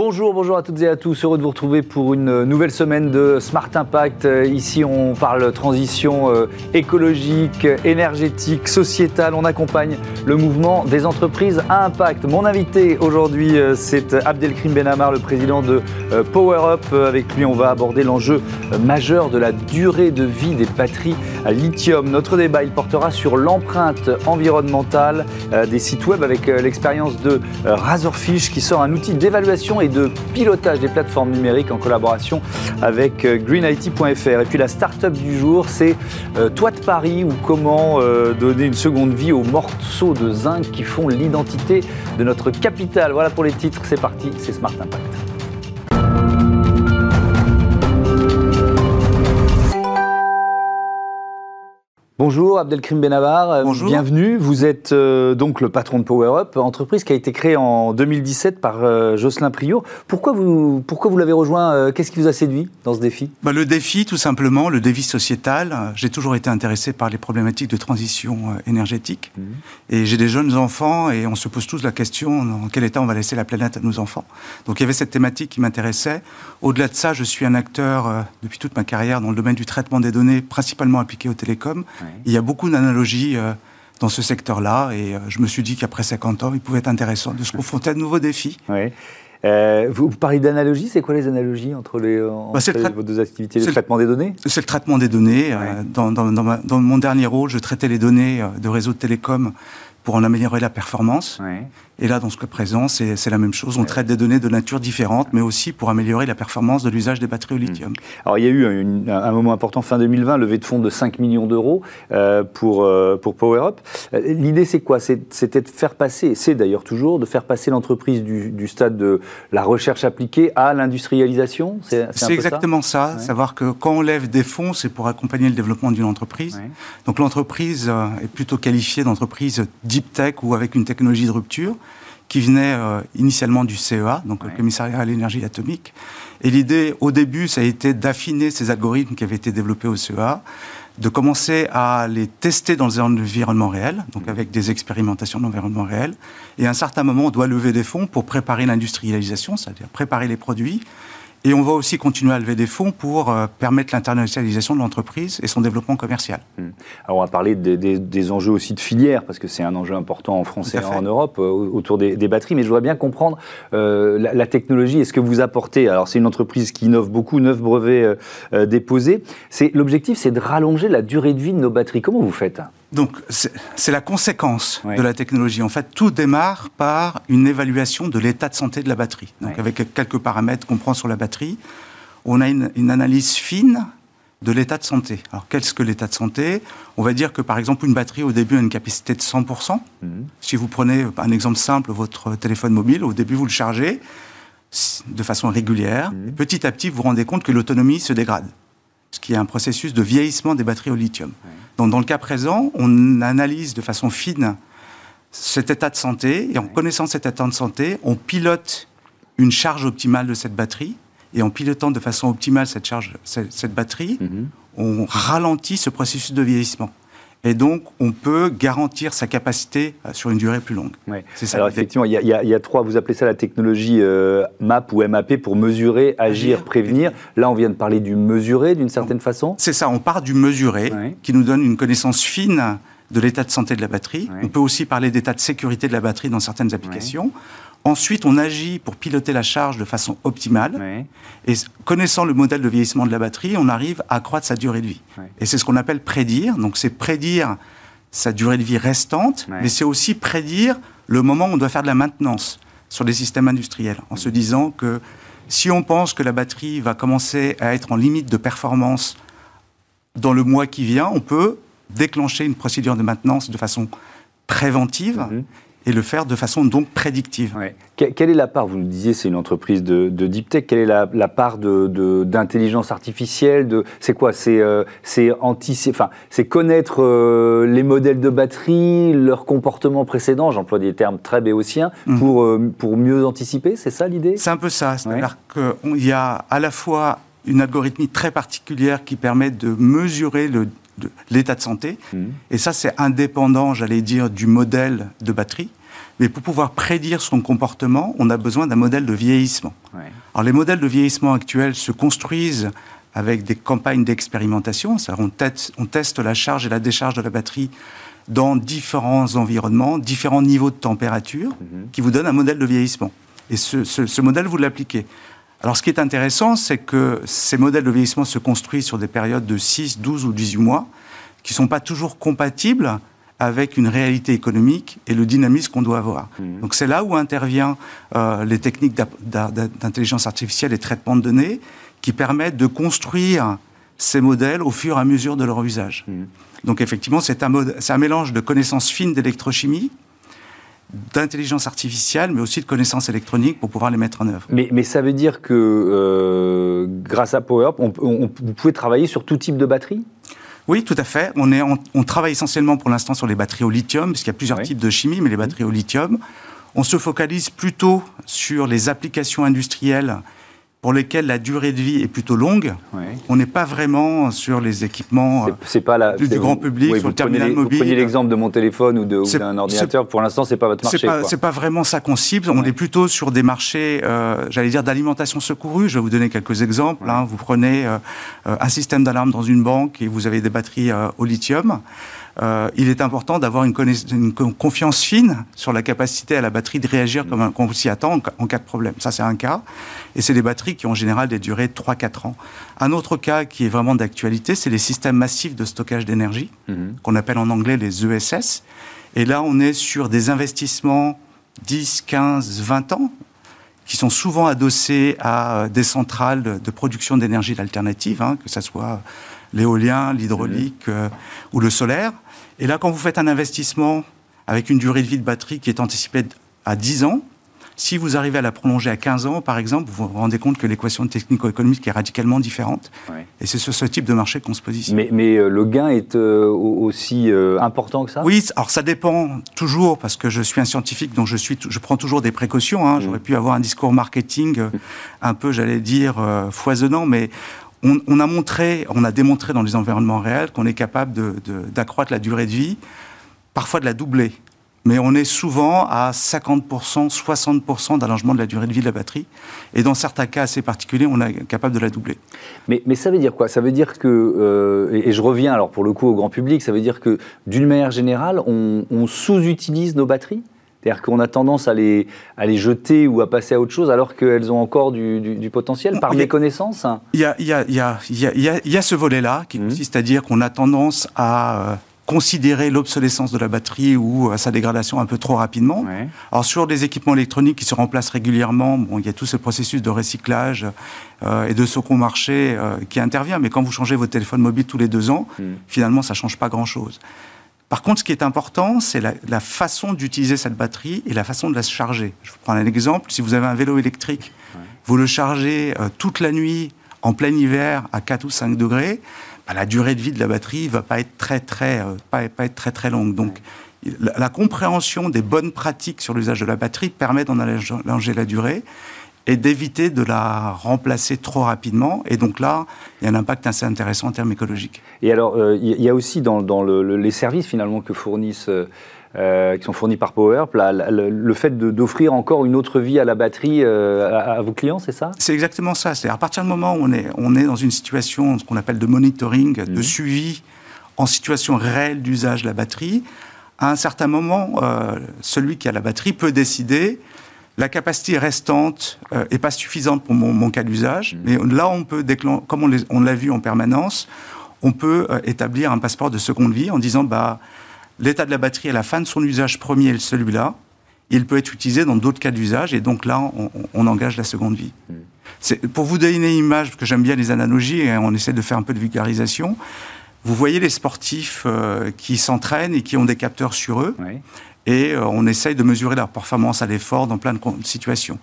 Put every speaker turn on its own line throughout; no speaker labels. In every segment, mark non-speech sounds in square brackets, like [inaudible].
Bonjour, bonjour à toutes et à tous. Heureux de vous retrouver pour une nouvelle semaine de Smart Impact. Euh, ici, on parle transition euh, écologique, énergétique, sociétale. On accompagne le mouvement des entreprises à impact. Mon invité aujourd'hui, euh, c'est Abdelkrim Benamar, le président de Power Up. Avec lui, on va aborder l'enjeu majeur de la durée de vie des batteries à lithium. Notre débat, il portera sur l'empreinte environnementale des sites web avec l'expérience de Razorfish qui sort un outil d'évaluation et de pilotage des plateformes numériques en collaboration avec euh, greenIT.fr. Et puis la start-up du jour, c'est euh, Toi de Paris ou comment euh, donner une seconde vie aux morceaux de zinc qui font l'identité de notre capitale. Voilà pour les titres, c'est parti, c'est Smart Impact. Bonjour Abdelkrim Benavar, euh,
Bonjour.
bienvenue. Vous êtes euh, donc le patron de Power Up, entreprise qui a été créée en 2017 par euh, Jocelyn Priot. Pourquoi vous, pourquoi vous l'avez rejoint Qu'est-ce qui vous a séduit dans ce défi?
Bah, Le défi, tout simplement, le défi sociétal. J'ai toujours été intéressé par les problématiques de transition énergétique. Mmh. Et j'ai des jeunes enfants et on se pose tous la question dans quel état on va laisser la planète à nos enfants. Donc il y avait cette thématique qui m'intéressait. Au-delà de ça, je suis un acteur depuis toute ma carrière dans le domaine du traitement des données, principalement appliqué aux télécoms. Il y a beaucoup d'analogies euh, dans ce secteur-là et euh, je me suis dit qu'après 50 ans, il pouvait être intéressant de se confronter à de nouveaux défis.
Euh, vous, parlez d'analogies, c'est quoi les analogies entre, les, bah, vos deux activités Le traitement des données?
C'est le traitement des données. dans, dans, mon dernier rôle, je traitais les données de réseaux de télécom pour en améliorer la performance. Et là, dans ce cas présent, c'est la même chose. On traite des données de nature différente, mais aussi pour améliorer la performance de l'usage des batteries au lithium.
Hmm. Alors, il y a eu un moment important fin 2020, levée de fonds de 5 millions d'euros euh, pour, euh, pour Power Up. Euh, l'idée, c'est quoi? C'était de faire passer, c'est d'ailleurs toujours, de faire passer l'entreprise du, stade de la recherche appliquée à l'industrialisation?
C'est exactement ça, savoir que quand on lève des fonds, c'est pour accompagner le développement d'une entreprise. Donc l'entreprise est plutôt qualifiée d'entreprise deep tech ou avec une technologie de rupture qui venait euh, initialement du CEA, donc le commissariat à l'énergie atomique. Et l'idée, au début, ça a été d'affiner ces algorithmes qui avaient été développés au CEA, de commencer à les tester dans un environnement réel, donc mmh. avec des expérimentations d'environnement réel. Et à un certain moment, on doit lever des fonds pour préparer l'industrialisation, c'est-à-dire préparer les produits, et on va aussi continuer à lever des fonds pour euh, permettre l'internationalisation de l'entreprise et son développement commercial.
Hmm. Alors on va parler des, enjeux aussi de filière, parce que c'est un enjeu important en France et en Europe, euh, autour des, batteries, mais je voudrais bien comprendre euh, la, technologie et ce que vous apportez. Alors c'est une entreprise qui innove beaucoup, neuf brevets déposés. L'objectif, c'est de rallonger la durée de vie de nos batteries. Comment vous faites?
Donc, c'est la conséquence de la technologie. En fait, tout démarre par une évaluation de l'état de santé de la batterie. Donc, avec quelques paramètres qu'on prend sur la batterie, on a une, analyse fine de l'état de santé. Alors, qu'est-ce que l'état de santé? On va dire que, par exemple, une batterie, au début, a une capacité de 100%. Mhm. Si vous prenez un exemple simple, votre téléphone mobile, au début, vous le chargez de façon régulière. Mhm. Petit à petit, vous vous rendez compte que l'autonomie se dégrade, ce qui est un processus de vieillissement des batteries au lithium. Donc, dans le cas présent, on analyse de façon fine cet état de santé, et en connaissant cet état de santé, on pilote une charge optimale de cette batterie, et en pilotant de façon optimale cette charge, cette, batterie, mhm. on ralentit ce processus de vieillissement. Et donc, on peut garantir sa capacité euh, sur une durée plus longue.
C'est ça. Alors, effectivement, il y, a trois, vous appelez ça la technologie euh, MAP ou MAP pour mesurer, agir, prévenir. Là, on vient de parler du mesurer d'une certaine façon.
C'est ça, on part du mesurer qui nous donne une connaissance fine de l'état de santé de la batterie. On peut aussi parler d'état de sécurité de la batterie dans certaines applications. Ensuite, on agit pour piloter la charge de façon optimale. Et connaissant le modèle de vieillissement de la batterie, on arrive à accroître sa durée de vie. Et c'est ce qu'on appelle prédire. Donc, c'est prédire sa durée de vie restante, mais c'est aussi prédire le moment où on doit faire de la maintenance sur les systèmes industriels, en se disant que si on pense que la batterie va commencer à être en limite de performance dans le mois qui vient, on peut déclencher une procédure de maintenance de façon préventive. Mhm et le faire de façon donc prédictive.
Quelle est la part, vous le disiez, c'est une entreprise de, deep tech, quelle est la, part d'intelligence de, artificielle C'est quoi C'est euh, enfin, connaître euh, les modèles de batterie, leur comportement précédent, j'emploie des termes très béotiens, mmh. pour, euh, pour mieux anticiper, c'est ça l'idée?
C'est un peu ça, c'est-à-dire qu'il y a à la fois une algorithmie très particulière qui permet de mesurer le l'état de santé. Mmh. Et ça, c'est indépendant, j'allais dire, du modèle de batterie. Mais pour pouvoir prédire son comportement, on a besoin d'un modèle de vieillissement. Alors les modèles de vieillissement actuels se construisent avec des campagnes d'expérimentation. On, on teste la charge et la décharge de la batterie dans différents environnements, différents niveaux de température, mhm. qui vous donnent un modèle de vieillissement. Et ce, ce modèle, vous l'appliquez. Alors ce qui est intéressant, c'est que ces modèles de vieillissement se construisent sur des périodes de 6, 12 ou 18 mois, qui ne sont pas toujours compatibles avec une réalité économique et le dynamisme qu'on doit avoir. Mhm. Donc c'est là où interviennent euh, les techniques d'intelligence artificielle et traitement de données qui permettent de construire ces modèles au fur et à mesure de leur usage. Mhm. Donc effectivement, c'est un, un, mélange de connaissances fines d'électrochimie, d'intelligence artificielle, mais aussi de connaissances électroniques pour pouvoir les mettre en œuvre.
Mais, mais ça veut dire que euh, grâce à PowerUp, on, vous pouvez travailler sur tout type de batterie?
Oui, tout à fait. On, est, on, travaille essentiellement pour l'instant sur les batteries au lithium, parce qu'il y a plusieurs types de chimie, mais les batteries au lithium. On se focalise plutôt sur les applications industrielles pour lesquels la durée de vie est plutôt longue. On n'est pas vraiment sur les équipements
c'est, pas la,
du, grand public, sur le terminal mobile.
Vous prenez l'exemple de mon téléphone ou, d'un ordinateur. Pour l'instant, c'est pas votre marché.
C'est pas, c'est pas vraiment ça qu'on cible. On est plutôt sur des marchés, euh, j'allais dire, d'alimentation secourue. Je vais vous donner quelques exemples. Hein. Vous prenez euh, un système d'alarme dans une banque et vous avez des batteries euh, au lithium. Euh, il est important d'avoir une, confiance fine sur la capacité à la batterie de réagir comme on s'y attend en, cas de problème. Ça, c'est un cas. Et c'est des batteries qui ont en général des durées de 3-4 ans. Un autre cas qui est vraiment d'actualité, c'est les systèmes massifs de stockage d'énergie, mhm. qu'on appelle en anglais les ESS. Et là, on est sur des investissements 10, 15, 20 ans, qui sont souvent adossés à euh, des centrales de production d'énergie alternative, hein, que ce soit l'éolien, l'hydraulique mhm. euh, ou le solaire. Et là, quand vous faites un investissement avec une durée de vie de batterie qui est anticipée à 10 ans, si vous arrivez à la prolonger à 15 ans, par exemple, vous vous rendez compte que l'équation technico-économique est radicalement différente. Et c'est sur ce type de marché qu'on se positionne.
Mais, mais euh, le gain est euh, aussi euh, important que ça?
Oui, alors ça dépend toujours, parce que je suis un scientifique, donc je, suis, je prends toujours des précautions. Hein. J'aurais mm. pu avoir un discours marketing un peu, j'allais dire, foisonnant, mais on, a montré, on a démontré dans les environnements réels qu'on est capable d'accroître la durée de vie, parfois de la doubler. Mais on est souvent à 50%, 60% d'allongement de la durée de vie de la batterie. Et dans certains cas assez particuliers, on est capable de la doubler.
Mais, ça veut dire quoi? Ça veut dire que, euh, et, je reviens alors pour le coup au grand public, ça veut dire que d'une manière générale, on sous-utilise nos batteries? C'est-à-dire qu'on a tendance à les, à les jeter ou à passer à autre chose alors qu'elles ont encore du, potentiel par méconnaissance
Il y a, y, a, y, a, y a, ce volet-là qui mmh. consiste à dire qu'on a tendance à euh, considérer l'obsolescence de la batterie ou euh, sa dégradation un peu trop rapidement. Alors sur des équipements électroniques qui se remplacent régulièrement, bon, il y a tout ce processus de recyclage euh, et de second marché qui intervient. Mais quand vous changez votre téléphone mobile tous les deux ans, mmh. finalement, ça change pas grand-chose. Par contre, ce qui est important, c'est la, façon d'utiliser cette batterie et la façon de la charger. Je vous prends un exemple. Si vous avez un vélo électrique, vous le chargez euh, toute la nuit, en plein hiver, à 4 ou 5 degrés, bah, la durée de vie de la batterie ne va pas être très, très, euh, pas, être très, très longue. Donc, la, la, compréhension des bonnes pratiques sur l'usage de la batterie permet d'en allonger la durée et d'éviter de la remplacer trop rapidement. Et donc là, il y a un impact assez intéressant en termes écologiques.
Et alors, euh, il y a aussi dans, les services finalement que fournissent... Euh, qui sont fournis par PowerUp, le, fait d'offrir encore une autre vie à la batterie euh, à, vos clients, c'est ça?
C'est exactement ça. C'est à partir du moment où on est, on est dans une situation, ce qu'on appelle de monitoring, de mhm. suivi en situation réelle d'usage de la batterie, à un certain moment, celui qui a la batterie peut décider la capacité restante n'est euh, pas suffisante pour mon, cas d'usage, mmh. mais là, on peut, comme on l'a vu en permanence, on peut euh, établir un passeport de seconde vie en disant bah, l'état de la batterie à la fin de son usage premier est celui-là. Il peut être utilisé dans d'autres cas d'usage et donc là, on, engage la seconde vie. Mmh. Pour vous donner une image, parce que j'aime bien les analogies et on essaie de faire un peu de vulgarisation, vous voyez les sportifs euh, qui s'entraînent et qui ont des capteurs sur eux et euh, on essaye de mesurer leur performance à l'effort dans plein de situations.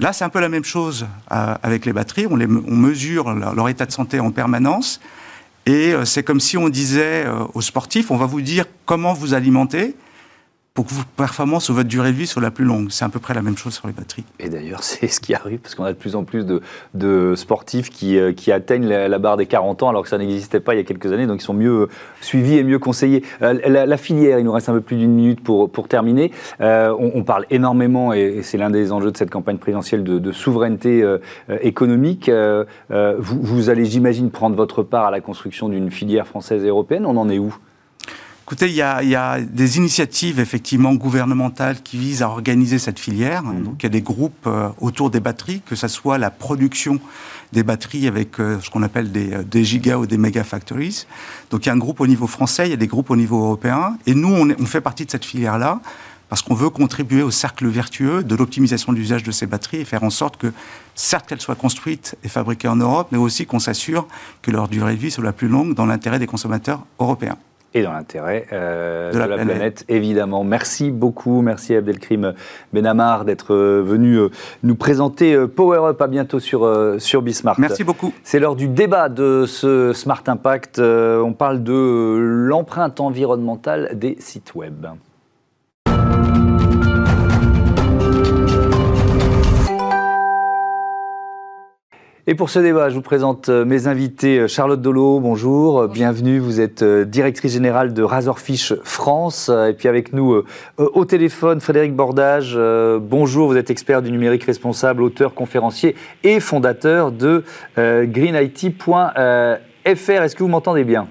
Là, c'est un peu la même chose euh, avec les batteries. On, les, on mesure leur, état de santé en permanence. Et euh, c'est comme si on disait aux sportifs, on va vous dire comment vous alimenter, pour que vos performances ou votre durée de vie soit la plus longue. C'est à peu près la même chose sur les batteries.
Et d'ailleurs, [laughs] c'est ce qui arrive, parce qu'on a de plus en plus de, sportifs qui, euh, qui atteignent la, barre des 40 ans, alors que ça n'existait pas il y a quelques années, donc ils sont mieux suivis et mieux conseillés. Euh, la, filière, il nous reste un peu plus d'une minute pour, terminer. Euh, on, parle énormément, et, c'est l'un des enjeux de cette campagne présidentielle, de, souveraineté économique. vous allez, j'imagine, prendre votre part à la construction d'une filière française et européenne. On en est où?
Écoutez, il y, a, des initiatives effectivement gouvernementales qui visent à organiser cette filière. Mhm. Donc, il y a des groupes euh, autour des batteries, que ce soit la production des batteries avec euh, ce qu'on appelle des, euh, des, giga ou des mega factories. Donc, il y a un groupe au niveau français, il y a des groupes au niveau européen. Et nous, on, on fait partie de cette filière-là parce qu'on veut contribuer au cercle vertueux de l'optimisation de l'usage de ces batteries et faire en sorte que, certes qu'elles soient construites et fabriquées en Europe, mais aussi qu'on s'assure que leur durée de vie soit la plus longue dans l'intérêt des consommateurs européens
et dans l'intérêt euh, de, la, planète. évidemment. Merci beaucoup, merci Abdelkrim Benamar d'être euh, venu euh, nous présenter Power Up. À bientôt sur, sur Bismart.
Merci beaucoup.
C'est l'heure du débat de ce Smart Impact. On parle de l'empreinte environnementale des sites web. Et pour ce débat, je vous présente euh, mes invités. Euh, Charlotte Dolo, bonjour, bienvenue. Vous êtes euh, directrice générale de Razorfish France. Et puis avec nous au téléphone, Frédéric Bordage, bonjour. Vous êtes expert du numérique responsable, auteur, conférencier et fondateur de greenIT.fr. Est-ce que vous m'entendez bien?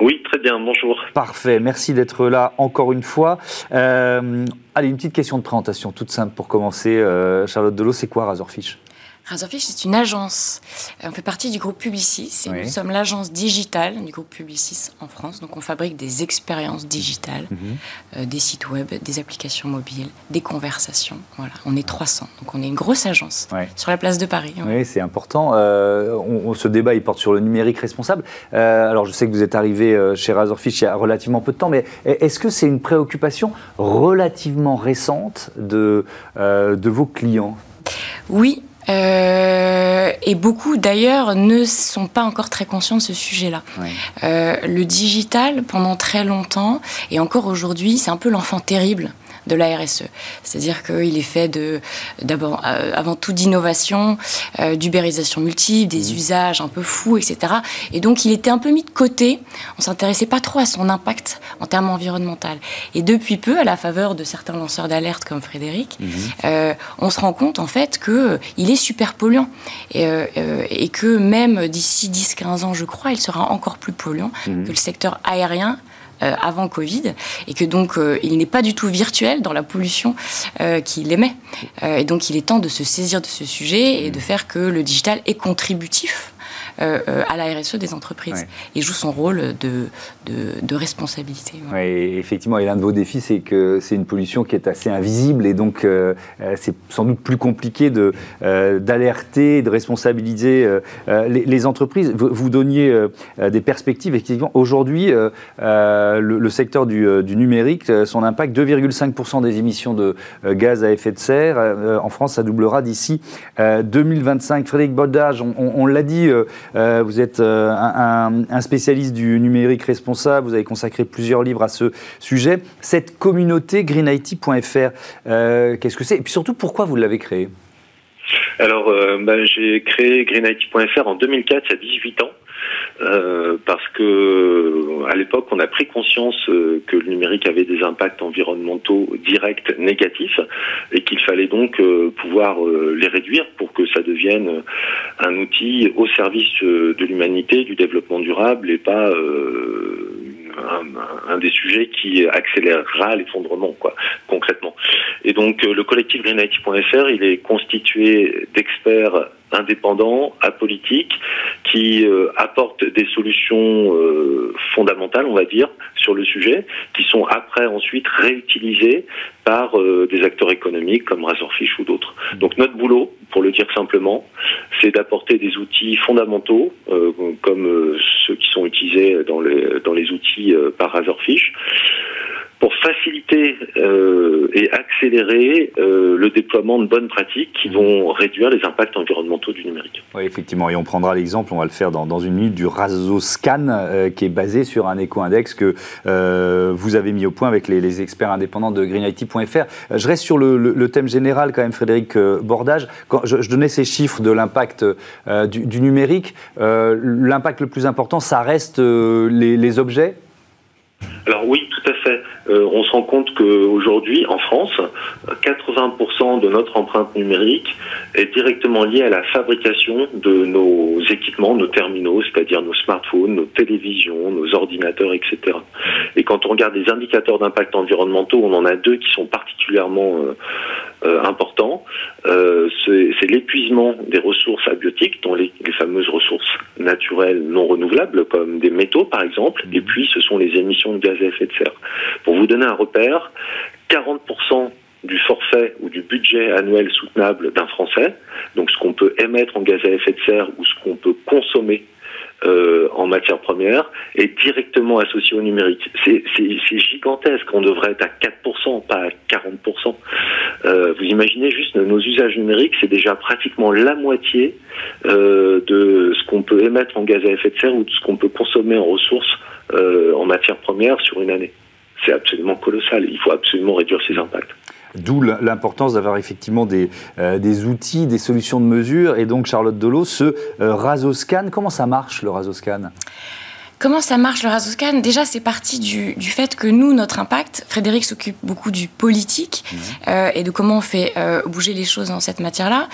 Oui, très bien, bonjour.
Parfait, merci d'être là encore une fois. allez, une petite question de présentation toute simple pour commencer. Charlotte Delo, c'est quoi Razorfish?
Razorfish, c'est une agence. Euh, on fait partie du groupe Publicis et nous sommes l'agence digitale du groupe Publicis en France. Donc, on fabrique des expériences digitales, mhm. euh, des sites web, des applications mobiles, des conversations. Voilà, on est 300. Donc, on est une grosse agence sur la place de Paris.
Oui, c'est important. Euh, on, ce débat, il porte sur le numérique responsable. alors, je sais que vous êtes arrivé chez Razorfish il y a relativement peu de temps, mais est-ce que c'est une préoccupation relativement récente de, de vos clients?
Oui, euh, et beaucoup d'ailleurs ne sont pas encore très conscients de ce sujet-là. Euh, le digital, pendant très longtemps, et encore aujourd'hui, c'est un peu l'enfant terrible de la RSE. C'est-à-dire qu'il est fait de, d'abord, euh, avant tout d'innovation, euh, d'ubérisation multiple, des mmh. usages un peu fous, etc. Et donc, il était un peu mis de côté. On s'intéressait pas trop à son impact en termes environnementaux. Et depuis peu, à la faveur de certains lanceurs d'alerte comme Frédéric, mmh. euh, on se rend compte en fait que il est super polluant et, et que même d'ici 10-15 ans, je crois, il sera encore plus polluant mmh. que le secteur aérien avant Covid et que donc euh, il n'est pas du tout virtuel dans la pollution euh, qu'il émet. et donc il est temps de se saisir de ce sujet et de faire que le digital est contributif euh, euh, à la RSE des entreprises et joue son rôle de, de, responsabilité.
Ouais. effectivement, et l'un de vos défis, c'est que c'est une pollution qui est assez invisible et donc euh, c'est sans doute plus compliqué de, d'alerter, de responsabiliser les, entreprises. Vous, donniez des perspectives. Effectivement, aujourd'hui, le, secteur du, numérique, son impact, 2,5% des émissions de gaz à effet de serre. en France, ça doublera d'ici 2025. Frédéric Bodage, on, on l'a dit, euh, vous êtes euh, un, spécialiste du numérique responsable, vous avez consacré plusieurs livres à ce sujet. Cette communauté greenIT.fr, euh, qu'est-ce que c'est? Et puis surtout, pourquoi vous l'avez créée?
Alors, bah, j'ai créé greenIT.fr en 2004, il y a 18 ans. Euh, parce que à l'époque, on a pris conscience euh, que le numérique avait des impacts environnementaux directs négatifs et qu'il fallait donc euh, pouvoir les réduire pour que ça devienne un outil au service de l'humanité, du développement durable et pas un, des sujets qui accélérera l'effondrement, quoi, concrètement. Et donc, le collectif greenIT.fr, il est constitué d'experts indépendants, apolitiques, qui euh, apportent des solutions euh, fondamentales, on va dire, sur le sujet, qui sont après ensuite réutilisées par euh, des acteurs économiques comme Razorfish ou d'autres. Donc notre boulot, pour le dire simplement, c'est d'apporter des outils fondamentaux, comme ceux qui sont utilisés dans les, dans les outils par Razorfish, pour faciliter euh, et accélérer euh, le déploiement de bonnes pratiques qui vont réduire les impacts environnementaux du numérique.
Oui, effectivement, et on prendra l'exemple, on va le faire dans, dans une minute, du Razoscan, euh, qui est basé sur un éco-index que vous avez mis au point avec les, experts indépendants de greenIT.fr. Je reste sur le, thème général quand même, Frédéric Bordage. Quand je, donnais ces chiffres de l'impact du, du, numérique, l'impact le plus important, ça reste les, les objets?
Alors oui, tout à fait. Euh, on se rend compte qu'aujourd'hui, en France, 80% de notre empreinte numérique est directement liée à la fabrication de nos équipements, nos terminaux, c'est-à-dire nos smartphones, nos télévisions, nos ordinateurs, etc. Et quand on regarde les indicateurs d'impact environnementaux, on en a deux qui sont particulièrement euh, euh, importants. C'est l'épuisement des ressources abiotiques, dont les, les fameuses ressources naturelles non renouvelables, comme des métaux par exemple, et puis ce sont les émissions de gaz à effet de serre. Pour vous donner un repère, 40% du forfait ou du budget annuel soutenable d'un Français, donc ce qu'on peut émettre en gaz à effet de serre ou ce qu'on peut consommer euh, en matière première est directement associé au numérique. C'est gigantesque, on devrait être à 4%, pas à 40%. Euh, vous imaginez juste nos usages numériques, c'est déjà pratiquement la moitié euh, de ce qu'on peut émettre en gaz à effet de serre ou de ce qu'on peut consommer en ressources en matière première sur une année. C'est absolument colossal, il faut absolument réduire ces impacts.
D'où l'importance d'avoir effectivement des, euh, des, outils, des solutions de mesure. Et donc, Charlotte Delot, ce euh, Razoscan, comment ça marche le Razoscan?
Comment ça marche le Razoscan? Déjà, c'est parti du, du, fait que nous, notre impact, Frédéric s'occupe beaucoup du politique mmh. euh, et de comment on fait bouger les choses dans cette matière-là.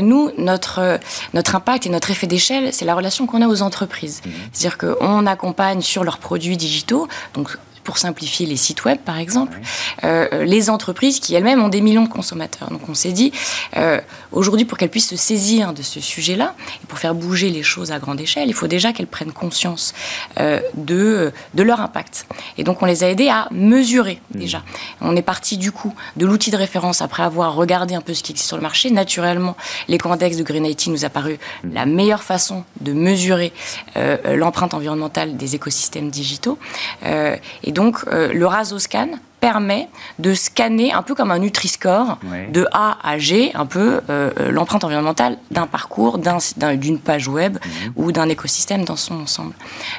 nous, notre, notre impact et notre effet d'échelle, c'est la relation qu'on a aux entreprises. Mmh. C'est-à-dire qu'on accompagne sur leurs produits digitaux, donc pour simplifier les sites web par exemple, euh, les entreprises qui elles-mêmes ont des millions de consommateurs. Donc on s'est dit, euh, aujourd'hui pour qu'elles puissent se saisir de ce sujet-là, et pour faire bouger les choses à grande échelle, il faut déjà qu'elles prennent conscience euh, de, de leur impact. Et donc on les a aidées à mesurer mmh. déjà. On est parti du coup de l'outil de référence après avoir regardé un peu ce qui existe sur le marché. Naturellement, l'éco-index de Green IT nous a paru mmh. la meilleure façon de mesurer l'empreinte environnementale des écosystèmes digitaux. et donc, euh, le Razoscan permet de scanner un peu comme un Nutri-Score de A à G, un peu euh, euh, l'empreinte environnementale d'un parcours, d'une page web mhm. ou d'un écosystème dans son ensemble.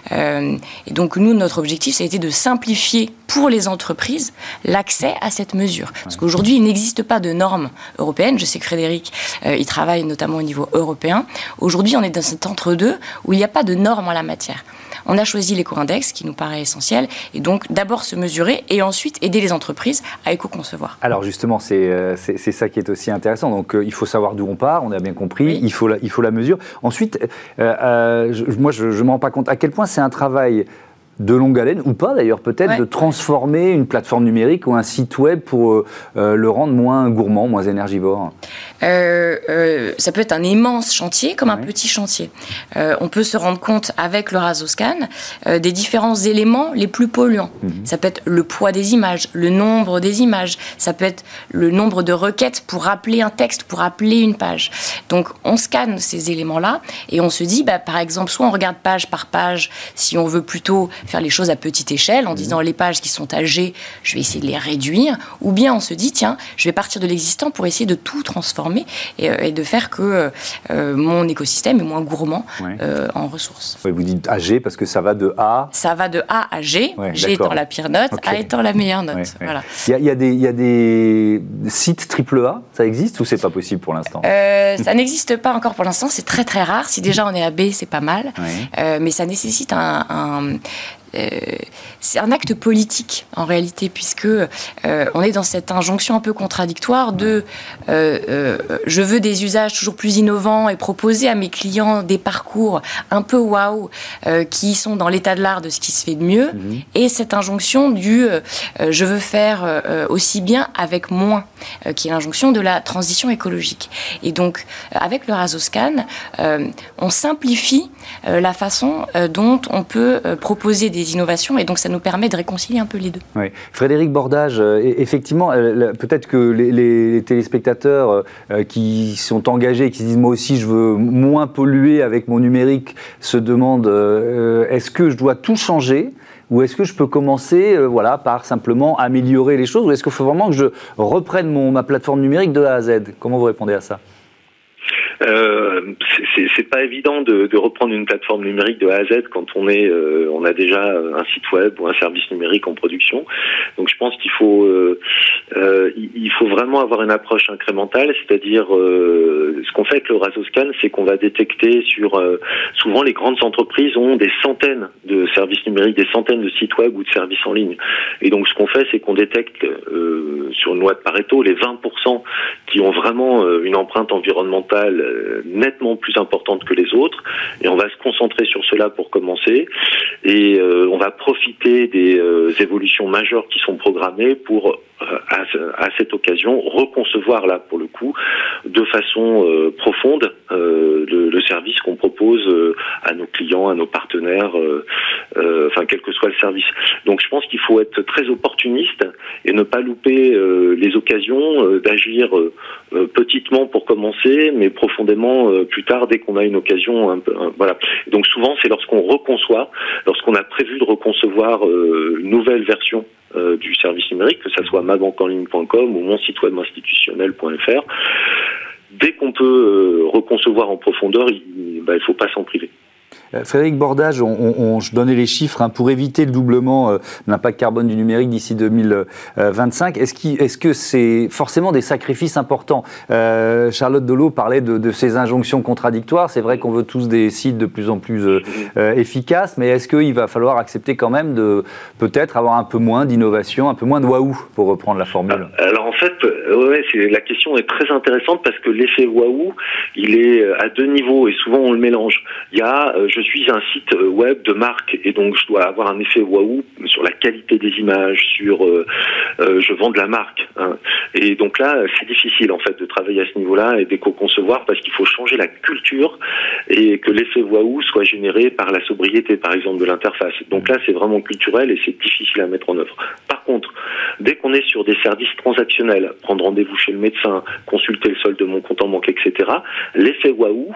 et donc nous, notre objectif, ça a été de simplifier pour les entreprises l'accès à cette mesure. Parce qu'aujourd'hui, il n'existe pas de normes européennes. Je sais que Frédéric, il travaille notamment au niveau européen. Aujourd'hui, on est dans cet entre-deux où il n'y a pas de normes en la matière. On a choisi l'éco-index qui nous paraît essentiel et donc d'abord se mesurer et ensuite aider les entreprises à éco-concevoir.
Alors justement, c'est euh, ça qui est aussi intéressant. Donc euh, il faut savoir d'où on part, on a bien compris, il, faut la, il faut la mesure. Ensuite, euh, moi je ne me rends pas compte à quel point c'est un travail de longue haleine, ou pas d'ailleurs peut-être, de transformer une plateforme numérique ou un site web pour le rendre moins gourmand, moins énergivore?
Euh, euh, ça peut être un immense chantier comme un petit chantier. Euh, on peut se rendre compte avec le Razoscan des différents éléments les plus polluants. Mhm. Ça peut être le poids des images, le nombre des images, ça peut être le nombre de requêtes pour rappeler un texte, pour rappeler une page. Donc on scanne ces éléments-là et on se dit, bah, par exemple, soit on regarde page par page si on veut plutôt faire les choses à petite échelle en mhm. disant les pages qui sont âgées, je vais essayer de les réduire, ou bien on se dit, tiens, je vais partir de l'existant pour essayer de tout transformer euh, et, de faire que euh, mon écosystème est moins gourmand euh, en ressources.
vous dites AG parce que ça va de A
Ça va de A à G, G étant la pire note, A étant la meilleure note. Voilà.
Il, y a, des, il y a des sites AAA, ça existe ou c'est pas possible pour l'instant?
Ça n'existe pas encore pour l'instant, c'est très très rare. Si déjà on est à B, c'est pas mal. mais ça nécessite un euh, c'est un acte politique en réalité, puisque euh, on est dans cette injonction un peu contradictoire de euh, je veux des usages toujours plus innovants et proposer à mes clients des parcours un peu waouh qui sont dans l'état de l'art de ce qui se fait de mieux, mhm. et cette injonction du je veux faire aussi bien avec moins, qui est l'injonction de la transition écologique. Et donc, avec le Razoscan, on simplifie la façon dont on peut proposer des innovations, et donc ça nous permet de réconcilier un peu les deux.
Frédéric Bordage, euh, effectivement, euh, peut-être que les, téléspectateurs euh, qui sont engagés et qui se disent moi aussi je veux moins polluer avec mon numérique se demandent est-ce que je dois tout changer Ou est-ce que je peux commencer voilà, par simplement améliorer les choses Ou est-ce qu'il faut vraiment que je reprenne mon, ma plateforme numérique de A à Z? Comment vous répondez à ça?
Euh, c'est pas évident de, de, reprendre une plateforme numérique de A à Z quand on est, euh, on a déjà un site web ou un service numérique en production. Donc je pense qu'il faut, euh, euh il faut vraiment avoir une approche incrémentale, c'est-à-dire euh, ce qu'on fait avec le Razoscan, c'est qu'on va détecter sur, souvent les grandes entreprises ont des centaines de services numériques, des centaines de sites web ou de services en ligne. Et donc ce qu'on fait, c'est qu'on détecte sur une loi de Pareto les 20% qui ont vraiment une empreinte environnementale euh, nettement plus importante que les autres. Et on va se concentrer sur cela pour commencer. Et euh, on va profiter des euh, évolutions majeures qui sont programmées pour à, cette occasion reconcevoir là pour le coup de façon profonde le, le, service qu'on propose à nos clients, à nos partenaires, enfin quel que soit le service. Donc je pense qu'il faut être très opportuniste et ne pas louper les occasions d'agir petitement pour commencer, mais profondément euh, plus tard dès qu'on a une occasion. Un peu, voilà. Donc souvent, c'est lorsqu'on reconçoit, lorsqu'on a prévu de reconcevoir euh, une nouvelle version euh, du service numérique, que ce soit mabanquenligne.com ou mon site web institutionnel.fr. Dès qu'on peut reconcevoir en profondeur, il ne bah, faut pas s'en priver.
Euh, Frédéric Bordage, on, je donnais les chiffres hein, pour éviter le doublement euh, de l'impact carbone du numérique d'ici 2025. Est-ce que c'est forcément des sacrifices importants? Euh, Charlotte Dolo parlait de, ces injonctions contradictoires. C'est vrai qu'on veut tous des sites de plus en plus efficaces, mais est-ce qu'il va falloir accepter quand même de peut-être avoir un peu moins d'innovation, un peu moins de waouh, pour reprendre la formule?
Alors en fait, la question est très intéressante parce que l'effet waouh, il est à deux niveaux et souvent on le mélange. Il y a je suis un site euh, web de marque et donc je dois avoir un effet waouh sur la qualité des images, sur euh, euh, je vends de la marque. Hein. Et donc là, c'est difficile en fait de travailler à ce niveau-là et d'éco-concevoir parce qu'il faut changer la culture et que l'effet waouh soit généré par la sobriété, par exemple, de l'interface. Donc là, c'est vraiment culturel et c'est difficile à mettre en œuvre. Par contre, dès qu'on est sur des services transactionnels, prendre rendez-vous chez le médecin, consulter le solde de mon compte en banque, etc., l'effet waouh,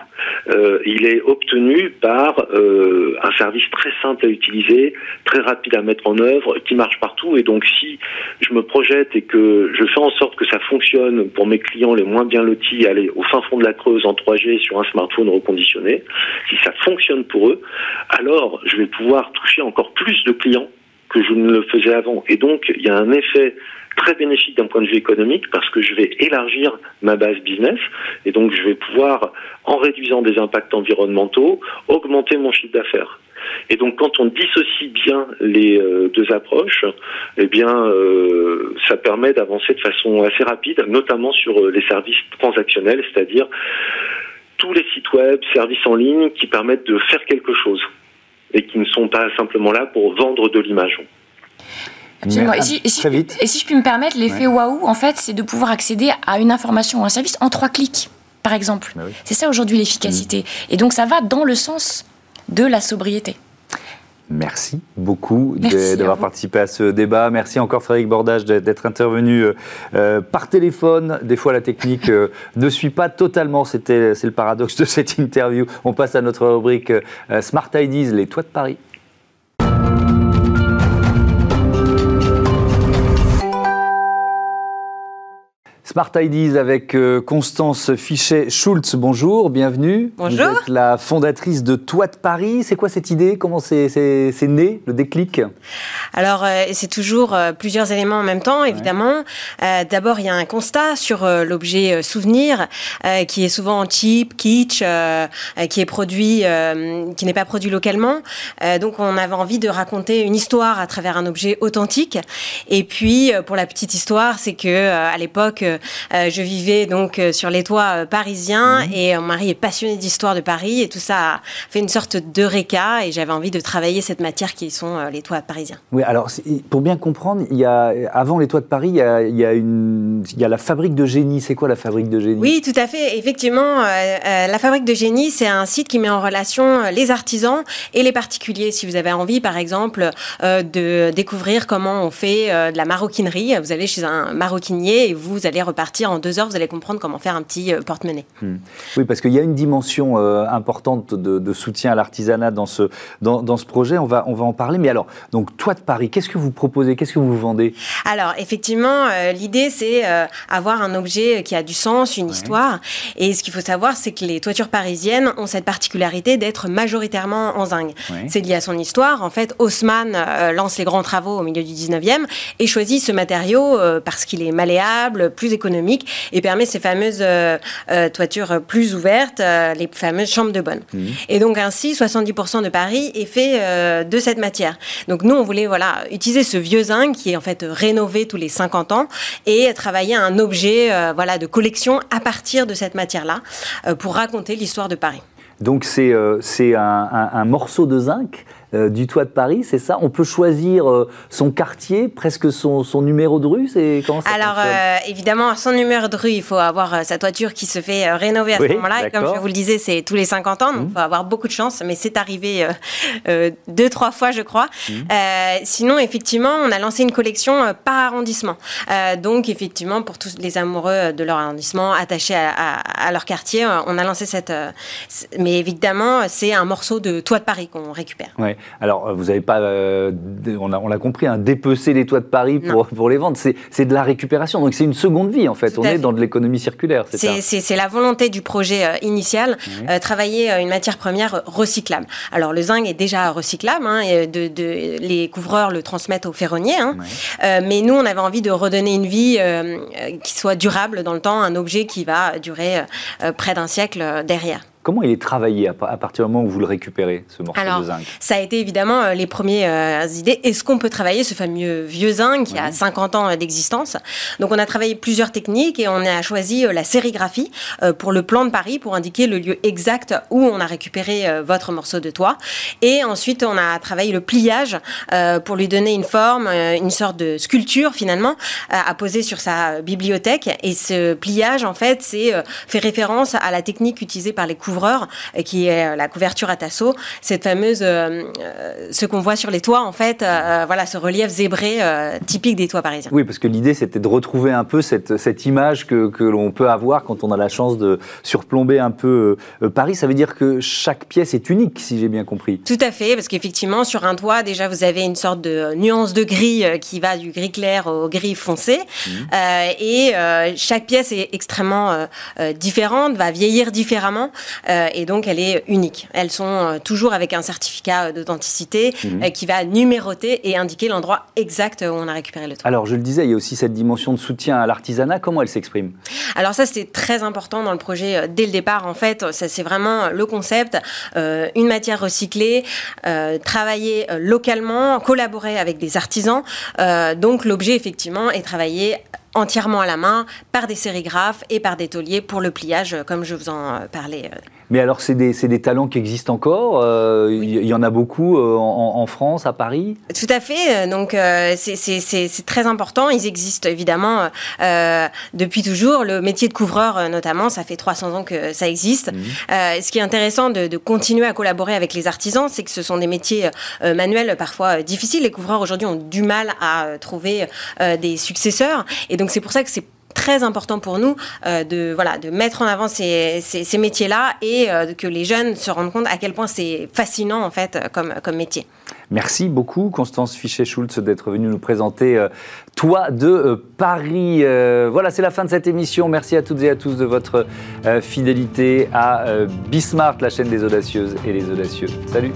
il est obtenu par euh, un service très simple à utiliser, très rapide à mettre en œuvre, qui marche partout. Et donc, si je me projette et que je fais en sorte que ça fonctionne pour mes clients les moins bien lotis, aller au fin fond de la Creuse en 3G sur un smartphone reconditionné, si ça fonctionne pour eux, alors je vais pouvoir toucher encore plus de clients que je ne le faisais avant. Et donc, il y a un effet très bénéfique d'un point de vue économique parce que je vais élargir ma base business et donc je vais pouvoir, en réduisant des impacts environnementaux, augmenter mon chiffre d'affaires. Et donc, quand on dissocie bien les euh, deux approches, eh bien, euh, ça permet d'avancer de façon assez rapide, notamment sur euh, les services transactionnels, c'est-à-dire tous les sites web, services en ligne qui permettent de faire quelque chose et qui ne sont pas simplement là pour vendre de l'image.
Absolument. Et si, je puis me permettre, l'effet waouh, en fait, c'est de pouvoir accéder à une information ou un service en trois clics, par exemple. Bah c'est ça aujourd'hui l'efficacité. Et donc ça va dans le sens de la sobriété.
Merci beaucoup d'avoir participé à ce débat. Merci encore Frédéric Bordage d'être intervenu euh, euh, par téléphone. Des fois, la technique euh, [laughs] ne suit pas totalement. C'est le paradoxe de cette interview. On passe à notre rubrique Smart Ideas, les toits de Paris. Smart Ideas avec euh, Constance Fichet-Schultz. Bonjour, bienvenue.
Bonjour.
Vous êtes la fondatrice de Toit de Paris. C'est quoi cette idée? Comment c'est né, le déclic?
Alors, euh, c'est toujours euh, plusieurs éléments en même temps, évidemment. D'abord, il y a un constat sur l'objet souvenir, qui est souvent cheap, kitsch, qui est produit, qui n'est pas produit localement. donc, on avait envie de raconter une histoire à travers un objet authentique. Et puis, pour la petite histoire, c'est que à l'époque, je vivais donc euh, sur les toits euh, parisiens mhm. et mon mari est passionné d'histoire de Paris et tout ça a fait une sorte de réca et j'avais envie de travailler cette matière qui sont les toits parisiens.
Oui, alors pour bien comprendre, il y a, avant les toits de Paris, il y a, il y a, une, il y a la fabrique de génie. C'est quoi la fabrique de génie?
Oui, tout à fait. Effectivement, la fabrique de génie, c'est un site qui met en relation les artisans et les particuliers. Si vous avez envie, par exemple, de découvrir comment on fait de la maroquinerie, vous allez chez un maroquinier et vous allez repartir en deux heures, vous allez comprendre comment faire un petit porte-monnaie.
Hmm. Oui, parce qu'il y a une dimension importante de, soutien à l'artisanat dans ce, dans, dans, ce projet. On va, on va en parler. Mais alors, donc, Toi de Paris, qu'est-ce que vous proposez? Qu'est-ce que vous vendez?
Alors, effectivement, l'idée, c'est avoir un objet qui a du sens, une histoire. Et ce qu'il faut savoir, c'est que les toitures parisiennes ont cette particularité d'être majoritairement en zinc. C'est lié à son histoire. En fait, Haussmann euh, lance les grands travaux au milieu du 19e et choisit ce matériau euh, parce qu'il est malléable, plus économique et permet ces fameuses euh, toitures plus ouvertes, les fameuses chambres de bonne. Mmh. Et donc ainsi, 70% de Paris est fait de cette matière. Donc nous, on voulait voilà utiliser ce vieux zinc qui est en fait rénové tous les 50 ans et travailler un objet voilà de collection à partir de cette matière-là pour raconter l'histoire de Paris.
Donc c'est un, morceau de zinc euh, du toit de Paris, c'est ça? On peut choisir euh, son quartier, presque son, numéro de rue c'est comment ça
Alors euh, évidemment, son numéro de rue, il faut avoir sa toiture qui se fait rénover à ce moment-là. Et comme je vous le disais, c'est tous les 50 ans, donc il mmh. faut avoir beaucoup de chance, mais c'est arrivé [laughs] deux, trois fois, je crois. Mmh. sinon, effectivement, on a lancé une collection par arrondissement. donc effectivement, pour tous les amoureux de leur arrondissement, attachés à, leur quartier, on a lancé cette... mais évidemment, c'est un morceau de toit de Paris qu'on récupère.
Ouais. Alors, euh, vous n'avez pas, euh, on l'a compris, un dépecer les toits de Paris pour, pour les vendre. C'est de la récupération. Donc, c'est une seconde vie, en fait. on est dans de l'économie circulaire.
C'est la volonté du projet euh, initial, travailler une matière première recyclable. Alors, le zinc est déjà recyclable. Hein, et de, les couvreurs le transmettent aux ferronniers. Hein. mais nous, on avait envie de redonner une vie qui soit durable dans le temps, un objet qui va durer près d'un siècle derrière.
Comment il est travaillé à, partir du moment où vous le récupérez, ce morceau de zinc?
Ça a été évidemment euh, les premières euh, idées. Est-ce qu'on peut travailler ce fameux vieux zinc qui a 50 ans euh, d'existence? Donc on a travaillé plusieurs techniques et on a choisi la sérigraphie pour le plan de Paris pour indiquer le lieu exact où on a récupéré votre morceau de toit. Et ensuite on a travaillé le pliage pour lui donner une forme, une sorte de sculpture finalement à poser sur sa bibliothèque. Et ce pliage en fait c'est fait référence à la technique utilisée par les couvreur, qui est euh, la couverture à tasseau, cette fameuse, euh, euh, ce qu'on voit sur les toits, en fait, voilà, ce relief zébré typique des toits parisiens.
Oui, parce que l'idée, c'était de retrouver un peu cette, cette image que, que l'on peut avoir quand on a la chance de surplomber un peu Paris. Ça veut dire que chaque pièce est unique, si j'ai bien compris.
Tout à fait, parce qu'effectivement, sur un toit, déjà, vous avez une sorte de nuance de gris qui va du gris clair au gris foncé. Mmh. et chaque pièce est extrêmement différente, va vieillir différemment. Euh, et donc elle est unique. Elles sont euh, toujours avec un certificat euh, d'authenticité mhm. qui va numéroter et indiquer l'endroit exact où on a récupéré le toit.
Alors je le disais, il y a aussi cette dimension de soutien à l'artisanat. Comment elle s'exprime?
Alors ça c'était très important dans le projet dès le départ. En fait, ça c'est vraiment le concept, une matière recyclée, travailler localement, collaborer avec des artisans. donc l'objet effectivement est travaillé entièrement à la main par des sérigraphes et par des tauliers pour le pliage, comme je vous en parlais.
Mais alors, c'est des, des, talents qui existent encore euh, Il y en a beaucoup euh, en, France, à Paris?
Tout à fait. Donc, euh, c'est très important. Ils existent évidemment depuis toujours. Le métier de couvreur, notamment, ça fait 300 ans que ça existe. Mmh. ce qui est intéressant de, de, continuer à collaborer avec les artisans, c'est que ce sont des métiers manuels parfois difficiles. Les couvreurs aujourd'hui ont du mal à trouver des successeurs. Et donc, c'est pour ça que c'est très important pour nous euh, de, voilà, de mettre en avant ces, ces, métiers-là et euh, que les jeunes se rendent compte à quel point c'est fascinant en fait comme, comme métier.
Merci beaucoup Constance Fichet-Schultz d'être venue nous présenter euh, Toi de Paris. voilà, c'est la fin de cette émission. Merci à toutes et à tous de votre fidélité à Bismart, la chaîne des audacieuses et les audacieux. Salut